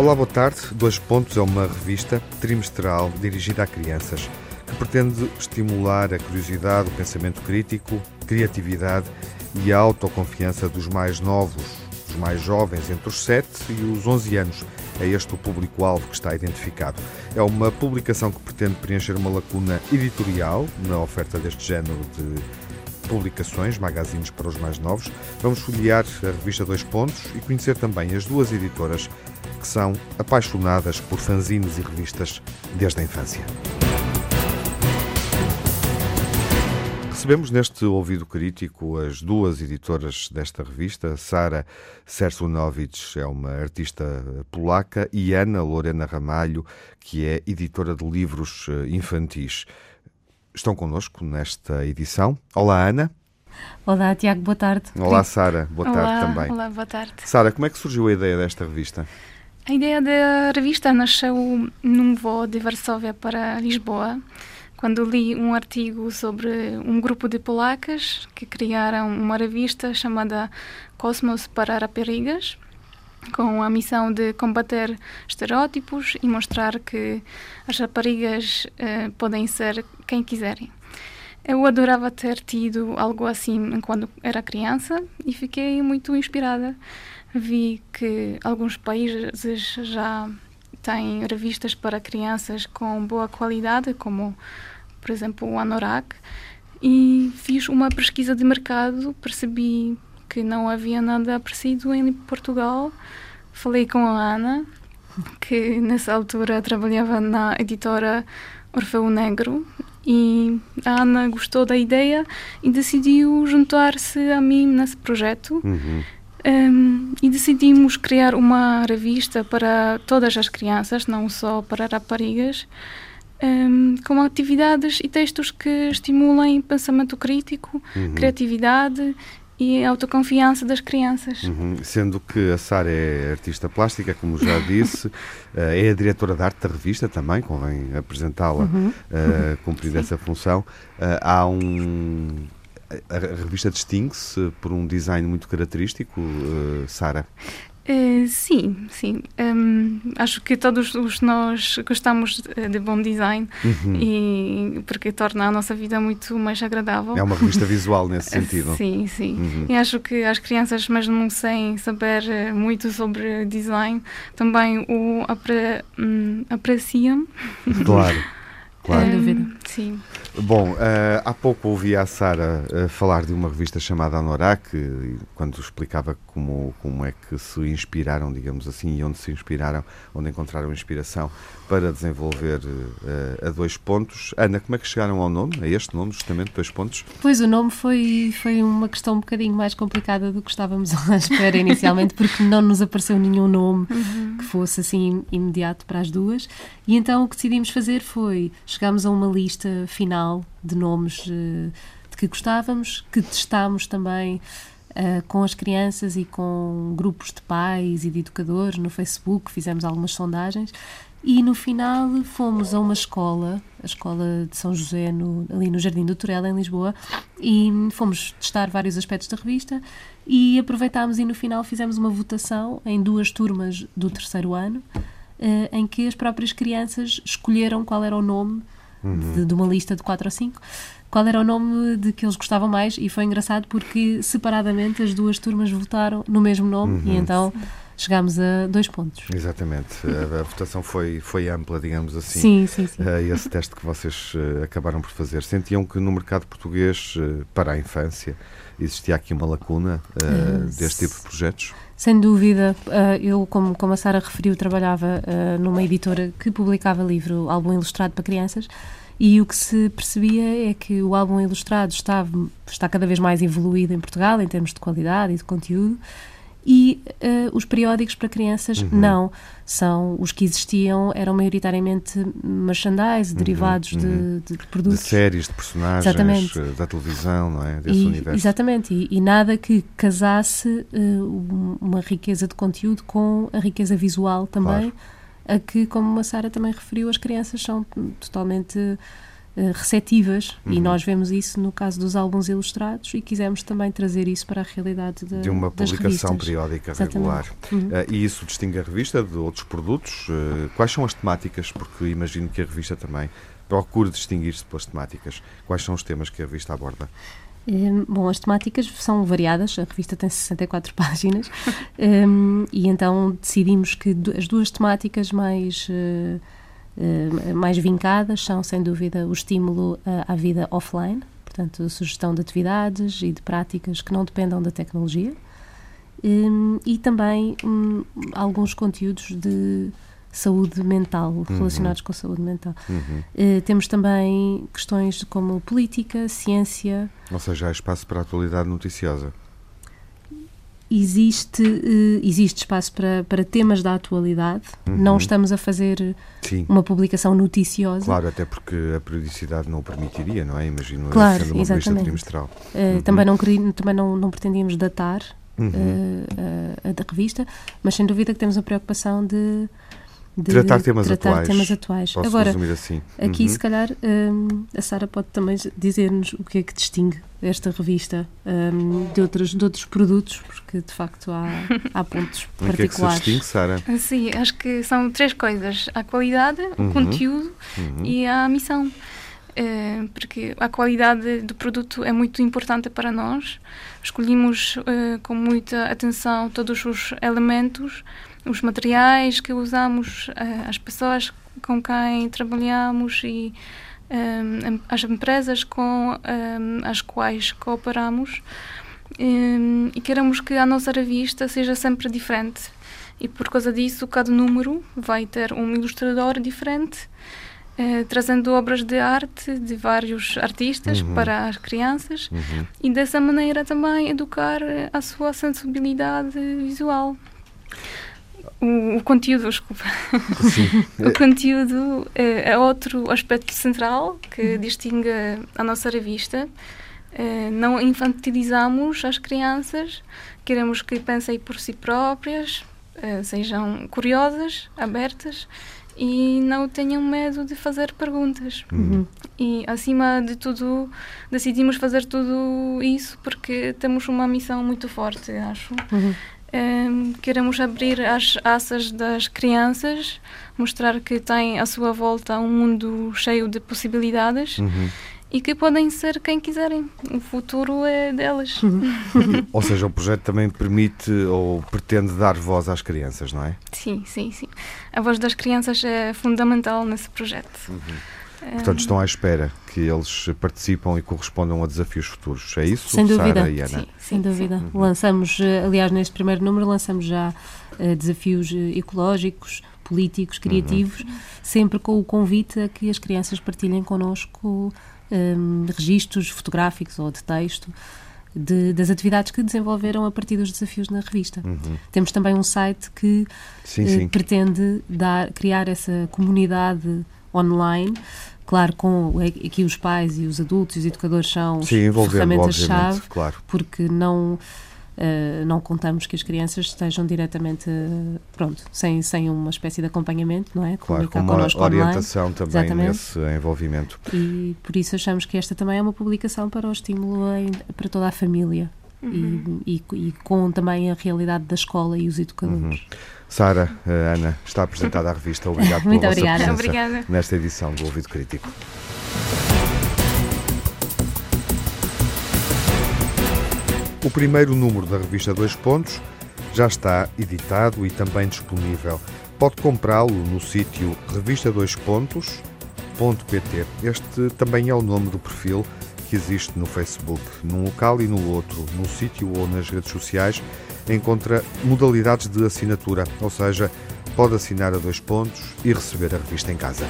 Olá, boa tarde. Dois Pontos é uma revista trimestral dirigida a crianças que pretende estimular a curiosidade, o pensamento crítico, criatividade e a autoconfiança dos mais novos, dos mais jovens, entre os 7 e os 11 anos. É este o público-alvo que está identificado. É uma publicação que pretende preencher uma lacuna editorial na oferta deste género de publicações, magazines para os mais novos. Vamos folhear a revista Dois Pontos e conhecer também as duas editoras que são apaixonadas por fanzines e revistas desde a infância. Recebemos neste ouvido crítico as duas editoras desta revista, Sara Sersunovic, é uma artista polaca, e Ana Lorena Ramalho, que é editora de livros eh, infantis. Estão connosco nesta edição. Olá, Ana. Olá, Tiago, boa tarde. Olá, Sara, boa Olá, tarde também. Olá, boa tarde. Sara, como é que surgiu a ideia desta revista? A ideia da revista nasceu num voo de Varsóvia para Lisboa, quando li um artigo sobre um grupo de polacas que criaram uma revista chamada Cosmos para Raparigas, com a missão de combater estereótipos e mostrar que as raparigas eh, podem ser quem quiserem. Eu adorava ter tido algo assim quando era criança e fiquei muito inspirada. Vi que alguns países já têm revistas para crianças com boa qualidade, como, por exemplo, o Anorak, e fiz uma pesquisa de mercado, percebi que não havia nada parecido em Portugal. Falei com a Ana, que nessa altura trabalhava na editora Orfeu Negro, e a Ana gostou da ideia e decidiu juntar-se a mim nesse projeto. Uhum. Um, e decidimos criar uma revista para todas as crianças, não só para raparigas, um, com atividades e textos que estimulem pensamento crítico, Uhum. criatividade e autoconfiança das crianças. Uhum. Sendo que a Sara é artista plástica, como já disse, eh, é a diretora de arte da revista também, convém apresentá-la, eh, cumprindo essa função. Eh, há um. A revista distingue-se por um design muito característico, eh, Sara. Eh, sim, sim. Um, acho que todos os nós gostamos eh, de bom design e porque torna a nossa vida muito mais agradável. É uma revista visual nesse sentido. Sim, sim. Uhum. E acho que as crianças, mesmo sem saber muito sobre design, também o apre, hum, apreciam. Claro, claro. Sem dúvida. Hum, sim. Bom, eh, há pouco ouvi a Sara eh, falar de uma revista chamada Anorak, e quando explicava como, como é que se inspiraram, digamos assim, e onde se inspiraram, onde encontraram inspiração para desenvolver eh, a dois pontos. Ana, como é que chegaram ao nome, a este nome, justamente, dois pontos? Pois o nome foi, foi uma questão um bocadinho mais complicada do que estávamos à espera inicialmente, porque não nos apareceu nenhum nome que fosse assim imediato para as duas. E então o que decidimos fazer foi chegámos a uma lista final de nomes eh, de que gostávamos, que testámos também eh, com as crianças e com grupos de pais e de educadores no Facebook, fizemos algumas sondagens e no final fomos a uma escola, a escola de São José, no- ali no Jardim do Torel, em Lisboa, e fomos testar vários aspectos da revista e aproveitámos e no final fizemos uma votação em duas turmas do terceiro ano, eh, em que as próprias crianças escolheram qual era o nome de, de uma lista de quatro ou cinco, qual era o nome de que eles gostavam mais e foi engraçado porque separadamente as duas turmas votaram no mesmo nome e então chegámos a dois pontos. Exatamente. A, a votação foi, foi ampla, digamos assim. Sim, sim, sim. Eh, esse teste que vocês eh, acabaram por fazer. Sentiam que no mercado português, eh, para a infância, existia aqui uma lacuna deste tipo de projetos? Sem dúvida, eu, como, como a Sara referiu, trabalhava numa editora que publicava livro, álbum ilustrado para crianças, e o que se percebia é que o álbum ilustrado estava, está cada vez mais evoluído em Portugal, em termos de qualidade e de conteúdo, e eh, os periódicos para crianças não. São os que existiam, eram maioritariamente merchandise, derivados de- de, De produtos. séries, de personagens, Exatamente. eh, da televisão, não é? Desse E- universo. Exatamente, e, e nada que casasse um- uma riqueza de conteúdo com a riqueza visual também, Claro. a que, como a Sara também referiu, as crianças são totalmente uh, receptivas uhum. e nós vemos isso no caso dos álbuns ilustrados e quisemos também trazer isso para a realidade de, de uma publicação periódica regular. Uhum. Uh, e isso distingue a revista de outros produtos? Uh, quais são as temáticas? Porque imagino que a revista também procura distinguir-se pelas temáticas. Quais são os temas que a revista aborda? Bom, as temáticas são variadas, a revista tem 64 páginas um, e então decidimos que as duas temáticas mais, uh, mais vincadas são, sem dúvida, o estímulo à vida offline, portanto, sugestão de atividades e de práticas que não dependam da tecnologia um, e também um, alguns conteúdos de saúde mental, uhum. relacionados com a saúde mental. Uhum. Uh, temos também questões como política, ciência. Ou seja, há espaço para a atualidade noticiosa. Existe, uh, existe espaço para, para temas da atualidade. Uhum. Não estamos a fazer Sim. uma publicação noticiosa. Claro, até porque a periodicidade não o permitiria, não é? Imagino claro, sendo uma exatamente. trimestral. Uh, também não, também não, não pretendíamos datar uhum. a, a revista, mas sem dúvida que temos a preocupação de de tratar temas tratar atuais. Temas atuais. Posso Agora, assim. aqui uhum. se calhar um, a Sara pode também dizer-nos o que é que distingue esta revista um, de, outros, de outros produtos, porque de facto há, há pontos particulares. O que é que se distingue, Sara? Sim, acho que são três coisas: a qualidade, uhum. o conteúdo uhum. e a missão. Uh, porque a qualidade do produto é muito importante para nós. Escolhemos uh, com muita atenção todos os elementos os materiais que usamos, uh, as pessoas com quem trabalhamos e um, eh, as empresas com um, as quais cooperamos um, e queremos que a nossa revista seja sempre diferente e por causa disso cada número vai ter um ilustrador diferente eh, trazendo obras de arte de vários artistas uhum. para as crianças uhum. e dessa maneira também educar a sua sensibilidade visual. O, o conteúdo, desculpa. o conteúdo é, é, outro aspecto central que distingue a nossa revista. É, não infantilizamos as crianças, queremos que pensem por si próprias, é, sejam curiosas, abertas e não tenham medo de fazer perguntas. Uhum. E, acima de tudo, decidimos fazer tudo isso porque temos uma missão muito forte, acho. Uhum um, queremos abrir as asas das crianças, mostrar que têm à sua volta um mundo cheio de possibilidades uhum. e que podem ser quem quiserem. O futuro é delas. Uhum. ou seja, o projeto também permite ou pretende dar voz às crianças, não é? Sim, sim, sim. A voz das crianças é fundamental nesse projeto. Uhum. Portanto, estão à espera que eles participam e correspondam a desafios futuros. É isso, Sem dúvida. Sara e Ana? Sim, sem dúvida. Uhum. Lançamos, eh, aliás, neste primeiro número, lançamos já uh, desafios eh, ecológicos, políticos, criativos, uhum. sempre com o convite a que as crianças partilhem connosco um, registros fotográficos ou de texto. De, das atividades que desenvolveram a partir dos desafios na revista. Uhum. Temos também um site que sim, sim. pretende dar, criar essa comunidade online Claro, com aqui os pais e os adultos e os educadores são ferramentas-chave, claro. porque não Uh, não contamos que as crianças estejam diretamente, uh, pronto, sem, sem uma espécie de acompanhamento, não é? Claro, com uma orientação online. também Exatamente. nesse envolvimento. E por isso achamos que esta também é uma publicação para o estímulo em, para toda a família uhum. e, e, e, com também a realidade da escola e os educadores. Uhum. Sara, uh, Ana, está apresentada a revista. Obrigado pela Muito vossa obrigada. presença obrigada. nesta edição do Ouvido Crítico. O primeiro número da revista Dois Pontos já está editado e também disponível. Pode comprá-lo no sítio revista dois pontos.pt. Este também é o nome do perfil que existe no Facebook. Num local e no outro, no sítio ou nas redes sociais, encontra modalidades de assinatura, ou seja, pode assinar a dois pontos e receber a revista em casa.